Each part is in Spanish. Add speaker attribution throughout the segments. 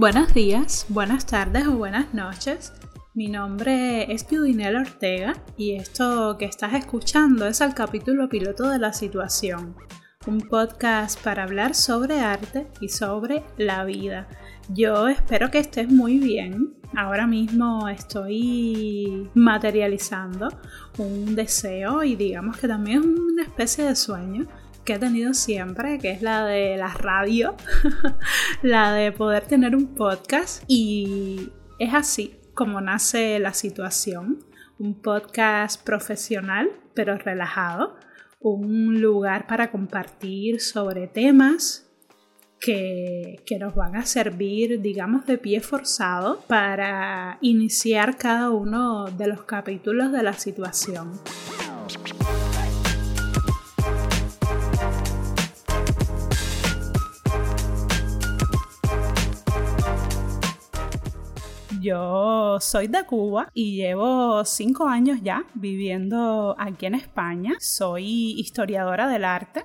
Speaker 1: Buenos días, buenas tardes o buenas noches. Mi nombre es Judinel Ortega y esto que estás escuchando es el capítulo piloto de La Situación, un podcast para hablar sobre arte y sobre la vida. Yo espero que estés muy bien. Ahora mismo estoy materializando un deseo y digamos que también es una especie de sueño que he tenido siempre, que es la de la radio, la de poder tener un podcast. Y es así como nace la situación, un podcast profesional pero relajado, un lugar para compartir sobre temas que, que, nos van a servir, digamos, de pie forzado para iniciar cada uno de los capítulos de la situación. Yo soy de Cuba y llevo cinco años ya viviendo aquí en España. Soy historiadora del arte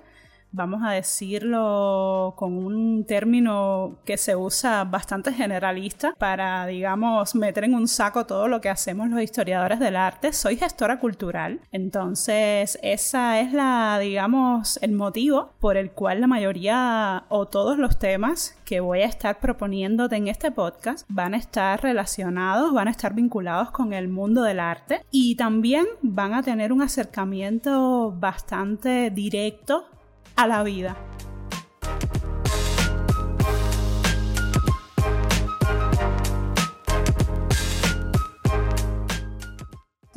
Speaker 1: vamos a decirlo con un término que se usa bastante generalista para, digamos, meter en un saco todo lo que hacemos los historiadores del arte. Soy gestora cultural, entonces esa es la, digamos, el motivo por el cual la mayoría o todos los temas que voy a estar proponiéndote en este podcast van a estar relacionados, van a estar vinculados con el mundo del arte y también van a tener un acercamiento bastante directo a la vida.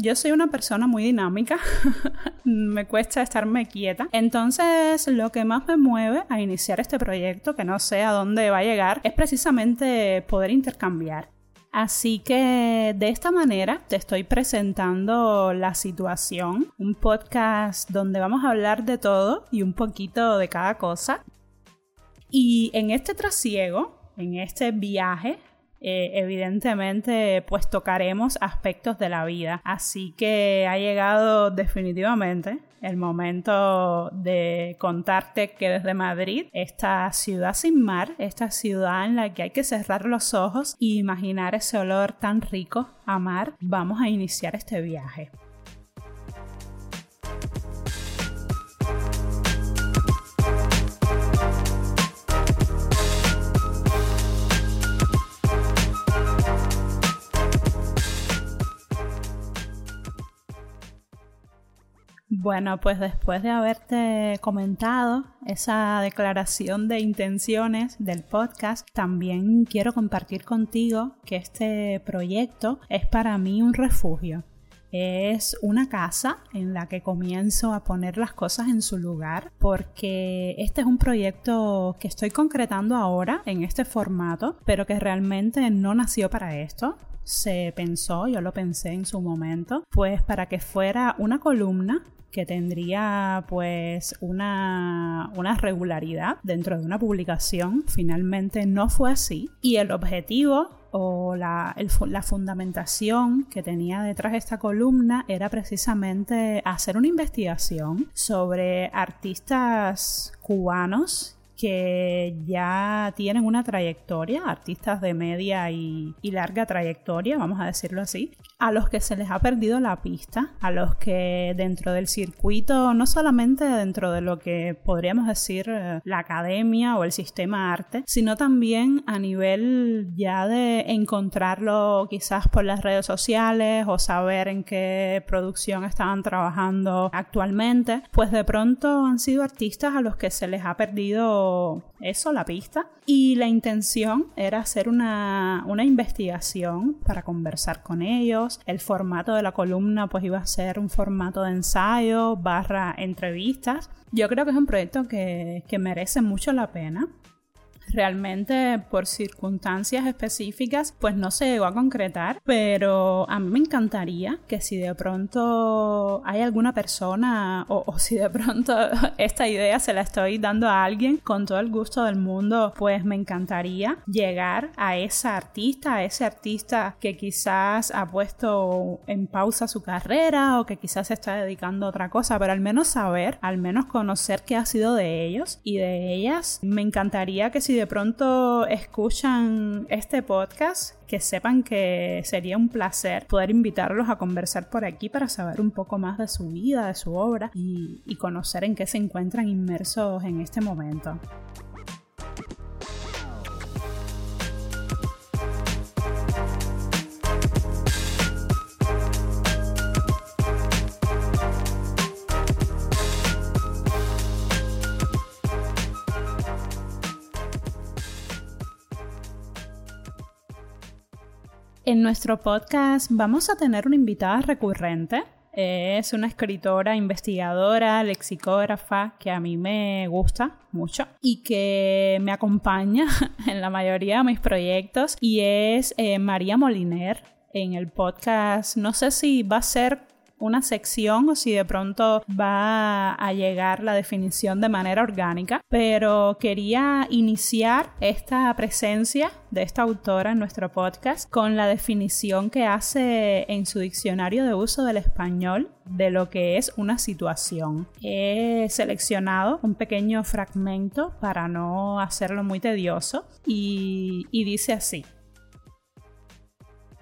Speaker 1: Yo soy una persona muy dinámica, me cuesta estarme quieta, entonces lo que más me mueve a iniciar este proyecto, que no sé a dónde va a llegar, es precisamente poder intercambiar. Así que de esta manera te estoy presentando La Situación, un podcast donde vamos a hablar de todo y un poquito de cada cosa. Y en este trasiego, en este viaje, eh, evidentemente pues tocaremos aspectos de la vida. Así que ha llegado definitivamente el momento de contarte que desde Madrid, esta ciudad sin mar, esta ciudad en la que hay que cerrar los ojos e imaginar ese olor tan rico a mar, vamos a iniciar este viaje. Bueno, pues después de haberte comentado esa declaración de intenciones del podcast, también quiero compartir contigo que este proyecto es para mí un refugio. Es una casa en la que comienzo a poner las cosas en su lugar porque este es un proyecto que estoy concretando ahora en este formato, pero que realmente no nació para esto se pensó, yo lo pensé en su momento, pues para que fuera una columna que tendría pues una, una regularidad dentro de una publicación. Finalmente no fue así. Y el objetivo o la, la, fundamentación que tenía detrás de esta columna era precisamente hacer una investigación sobre artistas cubanos que ya tienen una trayectoria, artistas de media y, larga trayectoria, vamos a decirlo así, a los que se les ha perdido la pista, a los que dentro del circuito, no solamente dentro de lo que podríamos decir eh, la academia o el sistema arte, sino también a nivel ya de encontrarlo quizás por las redes sociales o saber en qué producción estaban trabajando actualmente, pues de pronto han sido artistas a los que se les ha perdido eso, la pista. Y la intención era hacer una, una investigación para conversar con ellos. El formato de la columna pues iba a ser un formato de ensayo barra entrevistas. Yo creo que es un proyecto que, que merece mucho la pena realmente por circunstancias específicas pues no se llegó a concretar, pero a mí me encantaría que si de pronto hay alguna persona o, si de pronto esta idea se la estoy dando a alguien con todo el gusto del mundo, pues me encantaría llegar a esa artista, a ese artista que quizás ha puesto en pausa su carrera o que quizás se está dedicando a otra cosa, pero al menos saber, al menos conocer qué ha sido de ellos y de ellas. Me encantaría que si de pronto escuchan este podcast, que sepan que sería un placer poder invitarlos a conversar por aquí para saber un poco más de su vida, de su obra y, y conocer en qué se encuentran inmersos en este momento. En nuestro podcast vamos a tener una invitada recurrente. Es una escritora, investigadora, lexicógrafa que a mí me gusta mucho y que me acompaña en la mayoría de mis proyectos y es eh, María Moliner en el podcast. No sé si va a ser una sección o si de pronto va a llegar la definición de manera orgánica, pero quería iniciar esta presencia de esta autora en nuestro podcast con la definición que hace en su diccionario de uso del español de lo que es una situación. He seleccionado un pequeño fragmento para no hacerlo muy tedioso y, dice así.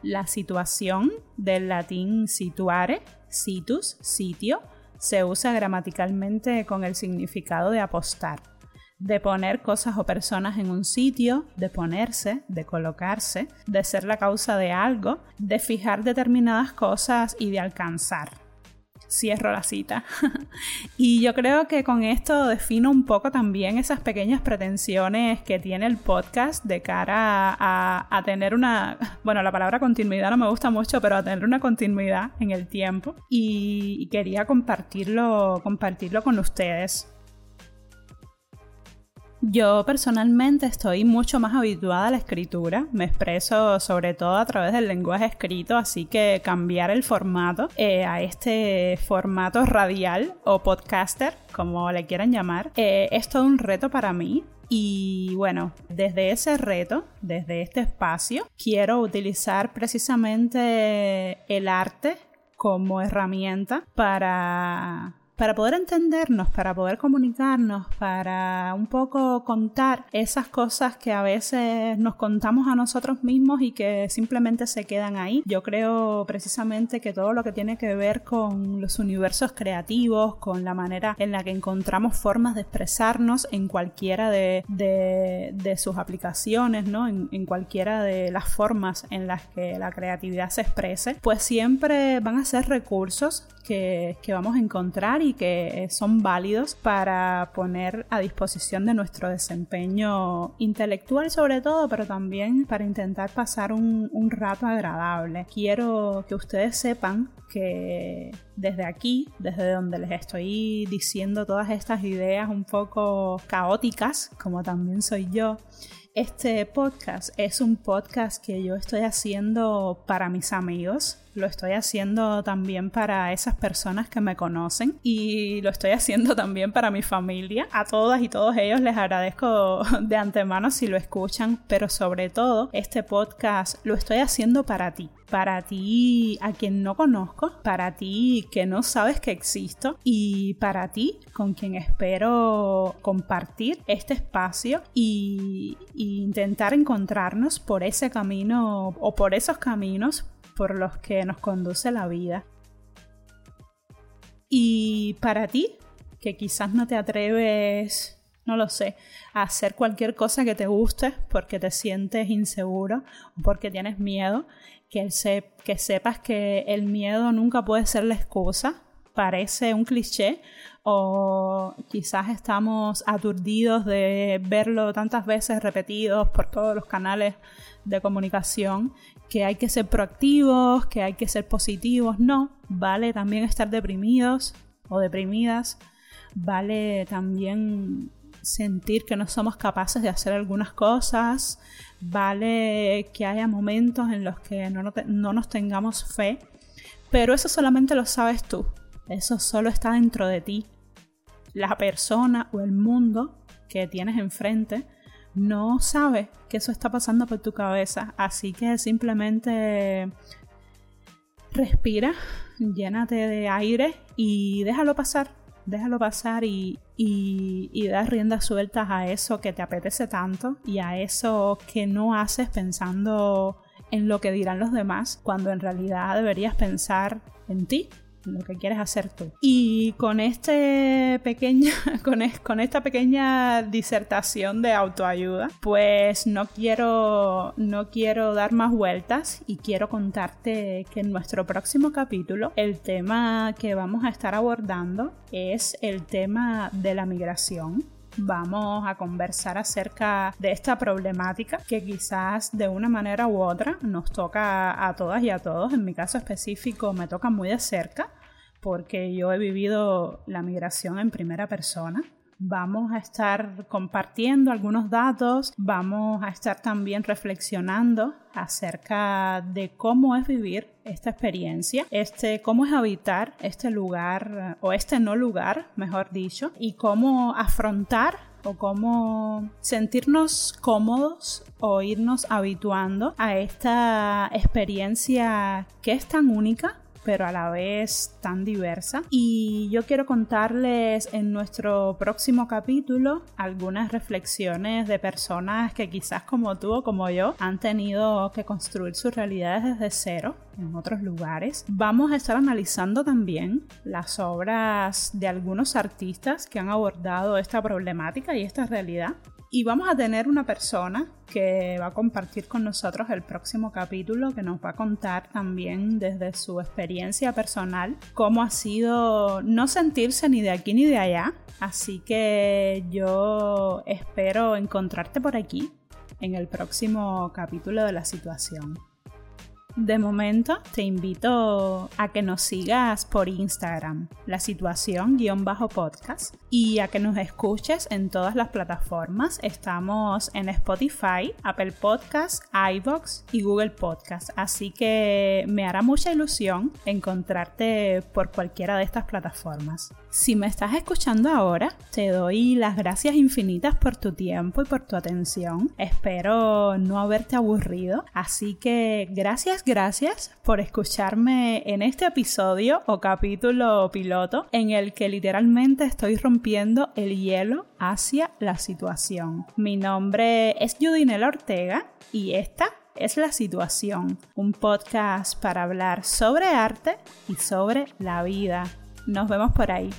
Speaker 1: La situación del latín situare situs, sitio, se usa gramaticalmente con el significado de apostar, de poner cosas o personas en un sitio, de ponerse, de colocarse, de ser la causa de algo, de fijar determinadas cosas y de alcanzar cierro la cita. y yo creo que con esto defino un poco también esas pequeñas pretensiones que tiene el podcast de cara a, tener una, bueno, la palabra continuidad no me gusta mucho, pero a tener una continuidad en el tiempo. Y, quería compartirlo, compartirlo con ustedes. Yo personalmente estoy mucho más habituada a la escritura, me expreso sobre todo a través del lenguaje escrito, así que cambiar el formato eh, a este formato radial o podcaster, como le quieran llamar, eh, es todo un reto para mí. Y bueno, desde ese reto, desde este espacio, quiero utilizar precisamente el arte como herramienta para para poder entendernos, para poder comunicarnos, para un poco contar esas cosas que a veces nos contamos a nosotros mismos y que simplemente se quedan ahí. Yo creo precisamente que todo lo que tiene que ver con los universos creativos, con la manera en la que encontramos formas de expresarnos en cualquiera de, sus aplicaciones, ¿no? En, cualquiera de las formas en las que la creatividad se exprese, pues siempre van a ser recursos que, vamos a encontrar y que eh, son válidos para poner a disposición de nuestro desempeño intelectual sobre todo, pero también para intentar pasar un, un rato agradable. Quiero que ustedes sepan que desde aquí, desde donde les estoy diciendo todas estas ideas un poco caóticas, como también soy yo, este podcast es un podcast que yo estoy haciendo para mis amigos, lo estoy haciendo también para esas personas que me conocen y lo estoy haciendo también para mi familia. A todas y todos ellos les agradezco de antemano si lo escuchan, pero sobre todo este podcast lo estoy haciendo para ti, para ti a quien no conozco, para ti que no sabes que existo y para ti con quien espero compartir este espacio y, intentar encontrarnos por ese camino o por esos caminos por los que nos conduce la vida. Y para ti, que quizás no te atreves, no lo sé, a hacer cualquier cosa que te guste porque te sientes inseguro porque tienes miedo, que, que sepas que el miedo nunca puede ser la excusa. Parece un cliché o quizás estamos aturdidos de verlo tantas veces repetidos por todos los canales de comunicación que hay que ser proactivos, que hay que ser positivos. No, vale también estar deprimidos o deprimidas. Vale también sentir que no somos capaces de hacer algunas cosas. Vale que haya momentos en los que no, no nos tengamos fe. Pero eso solamente lo sabes tú. Eso solo está dentro de ti. La persona o el mundo que tienes enfrente no sabe que eso está pasando por tu cabeza. Así que simplemente respira, llénate de aire y déjalo pasar. déjalo pasar y, y, das riendas sueltas a eso que te apetece tanto y a eso que no haces pensando en lo que dirán los demás, cuando en realidad deberías pensar en ti lo que quieres hacer tú. Y con, este pequeña, con, con esta pequeña disertación de autoayuda, pues no quiero, no quiero dar más vueltas y quiero contarte que en nuestro próximo capítulo el tema que vamos a estar abordando es el tema de la migración vamos a conversar acerca de esta problemática que quizás de una manera u otra nos toca a todas y a todos. En mi caso específico me toca muy de cerca porque yo he vivido la migración en primera persona. Vamos a estar compartiendo algunos datos, vamos a estar también reflexionando acerca de cómo es vivir esta experiencia, este, cómo es habitar este lugar o este no lugar, mejor dicho, y cómo afrontar o cómo sentirnos cómodos o irnos habituando a esta experiencia que es tan única pero a la vez tan diversa. Y yo quiero contarles en nuestro próximo capítulo algunas reflexiones de personas que quizás como tú o como yo han tenido que construir sus realidades desde cero en otros lugares. Vamos a estar analizando también las obras de algunos artistas que han abordado esta problemática y esta realidad y vamos a tener una persona que va a compartir con nosotros el próximo capítulo, que nos va a contar también desde su experiencia personal cómo ha sido no sentirse ni de aquí ni de allá. Así que yo espero encontrarte por aquí en el próximo capítulo de la situación. De momento, te invito a que nos sigas por Instagram, la situación-podcast, y a que nos escuches en todas las plataformas. Estamos en Spotify, Apple Podcasts, iBox y Google Podcasts, así que me hará mucha ilusión encontrarte por cualquiera de estas plataformas. Si me estás escuchando ahora, te doy las gracias infinitas por tu tiempo y por tu atención. Espero no haberte aburrido, así que gracias, gracias por escucharme en este episodio o capítulo piloto en el que literalmente estoy rompiendo el hielo hacia la situación. Mi nombre es Judinela Ortega y esta es La Situación, un podcast para hablar sobre arte y sobre la vida. Nos vemos por ahí.